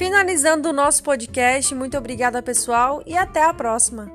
Finalizando o nosso podcast, muito obrigada pessoal e até a próxima.